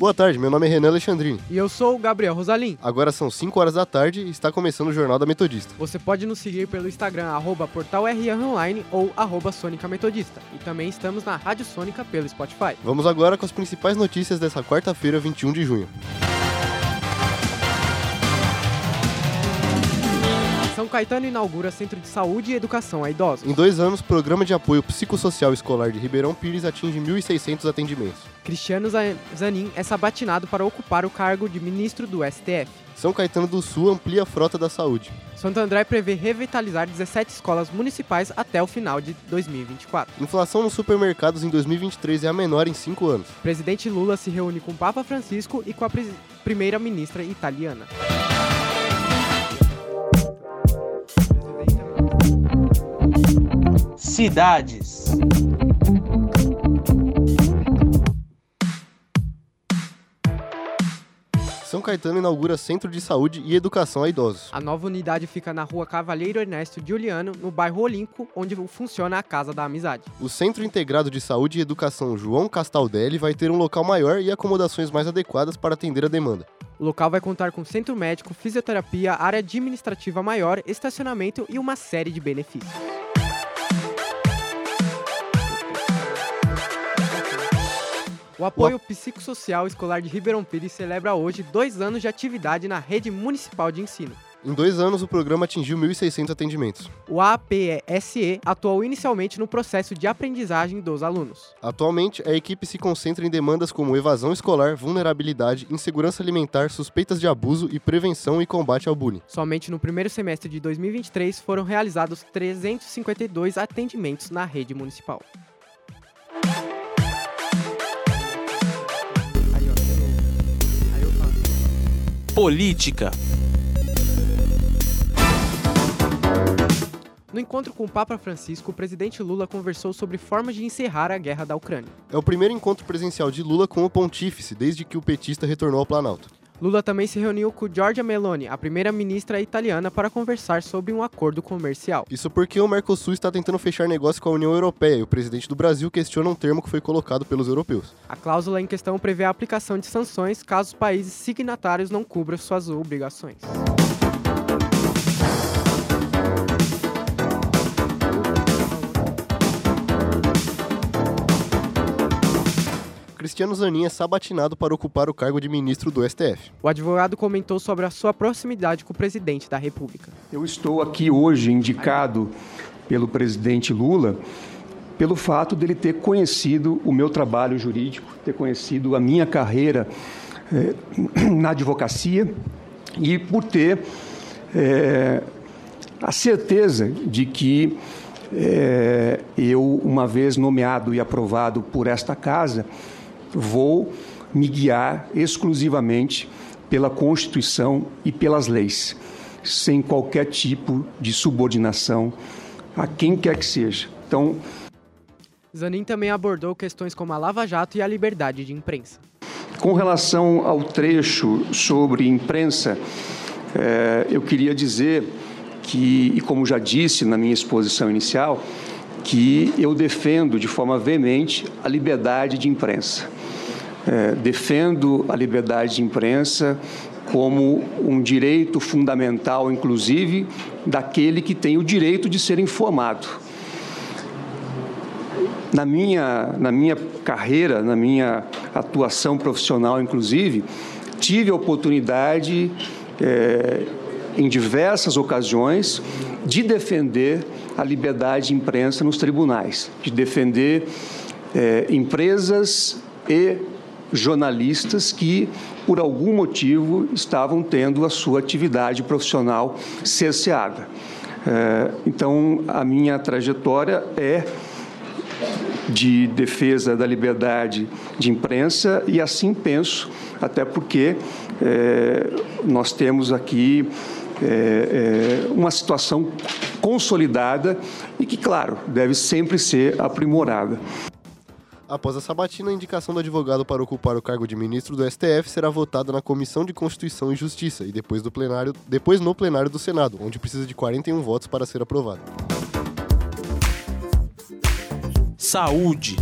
Boa tarde, meu nome é Renan Alexandrini. E eu sou o Gabriel Rosalim. Agora são 5 horas da tarde e está começando o Jornal da Metodista. Você pode nos seguir pelo Instagram, arroba Online ou arroba Sônica Metodista. E também estamos na Rádio Sônica pelo Spotify. Vamos agora com as principais notícias dessa quarta-feira, 21 de junho. São Caetano inaugura Centro de Saúde e Educação a Idosos. Em dois anos, o Programa de Apoio Psicossocial Escolar de Ribeirão Pires atinge 1.600 atendimentos. Cristiano Zanin é sabatinado para ocupar o cargo de ministro do STF. São Caetano do Sul amplia a frota da saúde. Santo André prevê revitalizar 17 escolas municipais até o final de 2024. Inflação nos supermercados em 2023 é a menor em cinco anos. Presidente Lula se reúne com o Papa Francisco e com a primeira-ministra italiana. Cidades. São Caetano inaugura Centro de Saúde e Educação a Idosos. A nova unidade fica na rua Cavalheiro Ernesto Giuliano, no bairro Olímpico, onde funciona a Casa da Amizade. O Centro Integrado de Saúde e Educação João Castaldelli vai ter um local maior e acomodações mais adequadas para atender a demanda. O local vai contar com centro médico, fisioterapia, área administrativa maior, estacionamento e uma série de benefícios. O apoio psicossocial escolar de Ribeirão Pires celebra hoje dois anos de atividade na rede municipal de ensino. Em dois anos, o programa atingiu 1.600 atendimentos. O APSE atuou inicialmente no processo de aprendizagem dos alunos. Atualmente, a equipe se concentra em demandas como evasão escolar, vulnerabilidade, insegurança alimentar, suspeitas de abuso e prevenção e combate ao bullying. Somente no primeiro semestre de 2023 foram realizados 352 atendimentos na rede municipal. Política. No encontro com o Papa Francisco, o presidente Lula conversou sobre formas de encerrar a guerra da Ucrânia. É o primeiro encontro presencial de Lula com o pontífice desde que o petista retornou ao Planalto. Lula também se reuniu com Giorgia Meloni, a primeira-ministra italiana, para conversar sobre um acordo comercial. Isso porque o Mercosul está tentando fechar negócio com a União Europeia e o presidente do Brasil questiona um termo que foi colocado pelos europeus. A cláusula em questão prevê a aplicação de sanções caso os países signatários não cubram suas obrigações. Cristiano Zanin é sabatinado para ocupar o cargo de ministro do STF. O advogado comentou sobre a sua proximidade com o presidente da República. Eu estou aqui hoje indicado pelo presidente Lula pelo fato dele ter conhecido o meu trabalho jurídico, ter conhecido a minha carreira eh, na advocacia e por ter eh, a certeza de que eh, eu, uma vez nomeado e aprovado por esta casa, vou me guiar exclusivamente pela Constituição e pelas leis, sem qualquer tipo de subordinação a quem quer que seja. Então, Zanin também abordou questões como a Lava Jato e a liberdade de imprensa. Com relação ao trecho sobre imprensa, é, eu queria dizer que, e como já disse na minha exposição inicial, que eu defendo de forma veemente a liberdade de imprensa. É, defendo a liberdade de imprensa como um direito fundamental, inclusive, daquele que tem o direito de ser informado. Na minha, na minha carreira, na minha atuação profissional, inclusive, tive a oportunidade, é, em diversas ocasiões, de defender a liberdade de imprensa nos tribunais, de defender é, empresas e jornalistas que, por algum motivo, estavam tendo a sua atividade profissional cerceada. É, então, a minha trajetória é de defesa da liberdade de imprensa e assim penso, até porque é, nós temos aqui é, é, uma situação consolidada e que, claro, deve sempre ser aprimorada. Após a sabatina, a indicação do advogado para ocupar o cargo de ministro do STF será votada na Comissão de Constituição e Justiça e depois, do plenário, depois no plenário do Senado, onde precisa de 41 votos para ser aprovado. Saúde.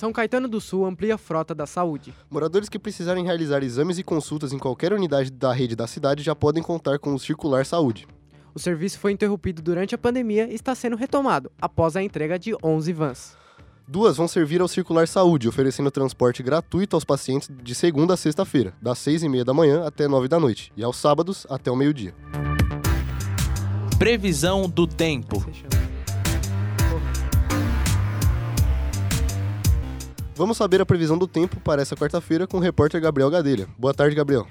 São Caetano do Sul amplia a frota da saúde. Moradores que precisarem realizar exames e consultas em qualquer unidade da rede da cidade já podem contar com o Circular Saúde. O serviço foi interrompido durante a pandemia e está sendo retomado, após a entrega de 11 vans. Duas vão servir ao Circular Saúde, oferecendo transporte gratuito aos pacientes de segunda a sexta-feira, das seis e meia da manhã até nove da noite, e aos sábados até o meio-dia. Previsão do tempo. Vamos saber a previsão do tempo para essa quarta-feira com o repórter Gabriel Gadelha. Boa tarde, Gabriel.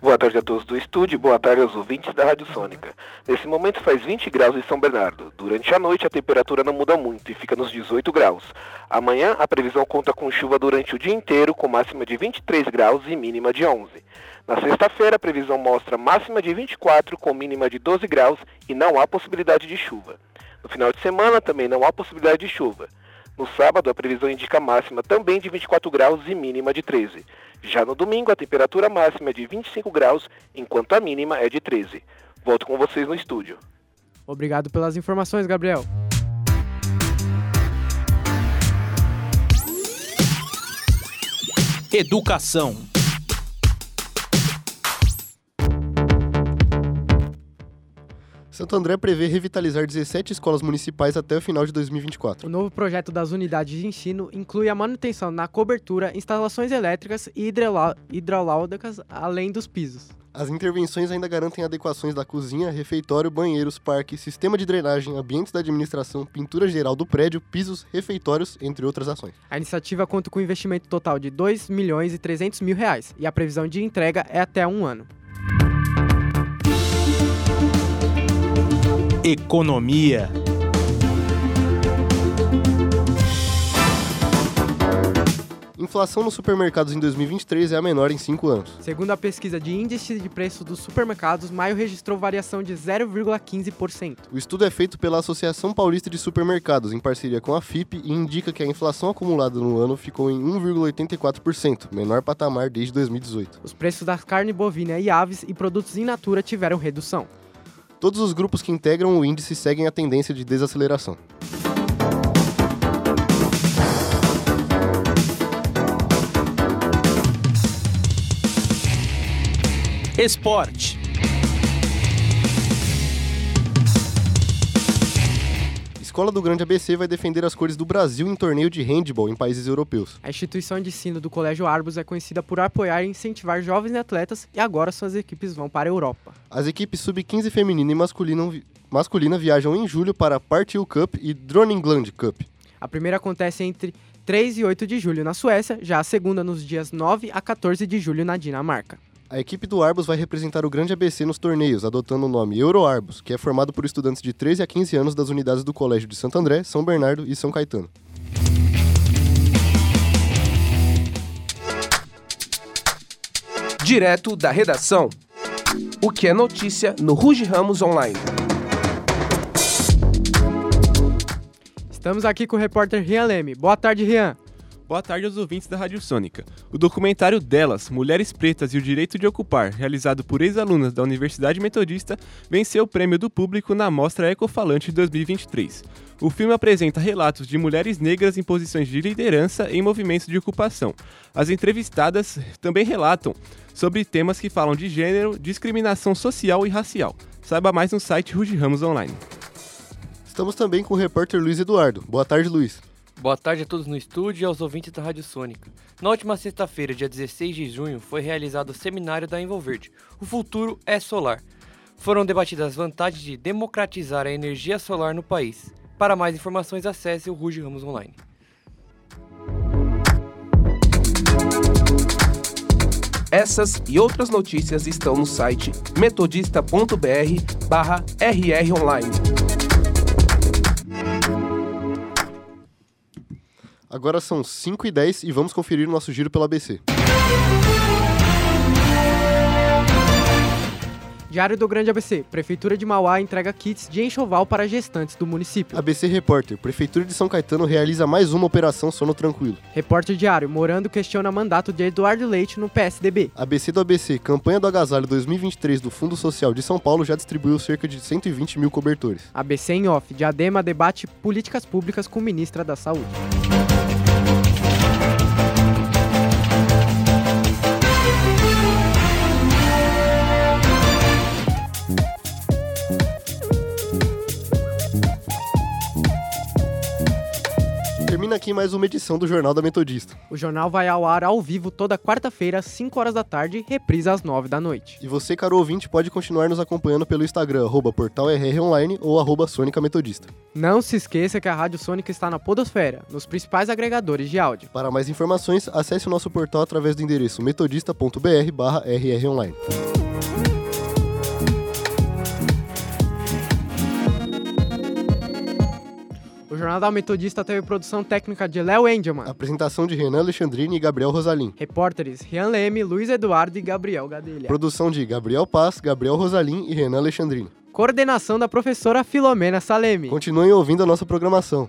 Boa tarde a todos do estúdio, boa tarde aos ouvintes da Rádio Sônica. Nesse momento faz 20 graus em São Bernardo. Durante a noite a temperatura não muda muito e fica nos 18 graus. Amanhã a previsão conta com chuva durante o dia inteiro, com máxima de 23 graus e mínima de 11. Na sexta-feira a previsão mostra máxima de 24 com mínima de 12 graus e não há possibilidade de chuva. No final de semana também não há possibilidade de chuva. No sábado, a previsão indica máxima também de 24 graus e mínima de 13. Já no domingo, a temperatura máxima é de 25 graus, enquanto a mínima é de 13. Volto com vocês no estúdio. Obrigado pelas informações, Gabriel. Educação. Santo André prevê revitalizar 17 escolas municipais até o final de 2024. O novo projeto das unidades de ensino inclui a manutenção na cobertura, instalações elétricas e hidroláudicas, além dos pisos. As intervenções ainda garantem adequações da cozinha, refeitório, banheiros, parque, sistema de drenagem, ambientes da administração, pintura geral do prédio, pisos, refeitórios, entre outras ações. A iniciativa conta com um investimento total de 2 milhões e 300 mil reais e a previsão de entrega é até um ano. Economia. Inflação nos supermercados em 2023 é a menor em 5 anos. Segundo a pesquisa de índice de preço dos supermercados, maio registrou variação de 0,15%. O estudo é feito pela Associação Paulista de Supermercados, em parceria com a FIP, e indica que a inflação acumulada no ano ficou em 1,84%, menor patamar desde 2018. Os preços da carne bovina e aves e produtos in natura tiveram redução. Todos os grupos que integram o índice seguem a tendência de desaceleração. Esporte. Escola do Grande ABC vai defender as cores do Brasil em torneio de handball em países europeus. A instituição de ensino do Colégio Arbus é conhecida por apoiar e incentivar jovens atletas e agora suas equipes vão para a Europa. As equipes sub-15 feminina e masculina, masculina viajam em julho para a Partiu Cup e Droningland Cup. A primeira acontece entre 3 e 8 de julho na Suécia, já a segunda nos dias 9 a 14 de julho na Dinamarca. A equipe do Arbus vai representar o Grande ABC nos torneios, adotando o nome EuroArbus, que é formado por estudantes de 13 a 15 anos das unidades do Colégio de Santo André, São Bernardo e São Caetano. Direto da redação. O que é notícia no Ruge Ramos Online. Estamos aqui com o repórter Rian Leme. Boa tarde, Rian. Boa tarde aos ouvintes da Rádio Sônica. O documentário Delas, Mulheres Pretas e o Direito de Ocupar, realizado por ex-alunas da Universidade Metodista, venceu o prêmio do público na Mostra Ecofalante 2023. O filme apresenta relatos de mulheres negras em posições de liderança em movimentos de ocupação. As entrevistadas também relatam sobre temas que falam de gênero, discriminação social e racial. Saiba mais no site Ruge Ramos Online. Estamos também com o repórter Luiz Eduardo. Boa tarde, Luiz. Boa tarde a todos no estúdio e aos ouvintes da Rádio Sônica. Na última sexta-feira, dia 16 de junho, foi realizado o seminário da Envolverde. O futuro é solar. Foram debatidas as vantagens de democratizar a energia solar no país. Para mais informações, acesse o Ruge Ramos Online. Essas e outras notícias estão no site metodista.br/rronline. Agora são 5 e 10 e vamos conferir o nosso giro pelo ABC. Diário do Grande ABC. Prefeitura de Mauá entrega kits de enxoval para gestantes do município. ABC Repórter. Prefeitura de São Caetano realiza mais uma operação sono tranquilo. Repórter Diário. Morando questiona mandato de Eduardo Leite no PSDB. ABC do ABC. Campanha do Agasalho 2023 do Fundo Social de São Paulo já distribuiu cerca de 120 mil cobertores. ABC em off. Diadema debate políticas públicas com ministra da Saúde. Aqui mais uma edição do Jornal da Metodista. O jornal vai ao ar ao vivo toda quarta-feira, às 5 horas da tarde, reprisa às 9 da noite. E você, caro ouvinte, pode continuar nos acompanhando pelo Instagram, portalrronline ou arroba Sônica Metodista. Não se esqueça que a Rádio Sônica está na Podosfera, nos principais agregadores de áudio. Para mais informações, acesse o nosso portal através do endereço metodista.br barra rronline. O Jornal da Metodista teve produção técnica de Léo Engelman. Apresentação de Renan Alexandrini e Gabriel Rosalim. Repórteres Rian Leme, Luiz Eduardo e Gabriel Gadelha. Produção de Gabriel Paz, Gabriel Rosalim e Renan Alexandrini. Coordenação da professora Filomena Salemi. Continuem ouvindo a nossa programação.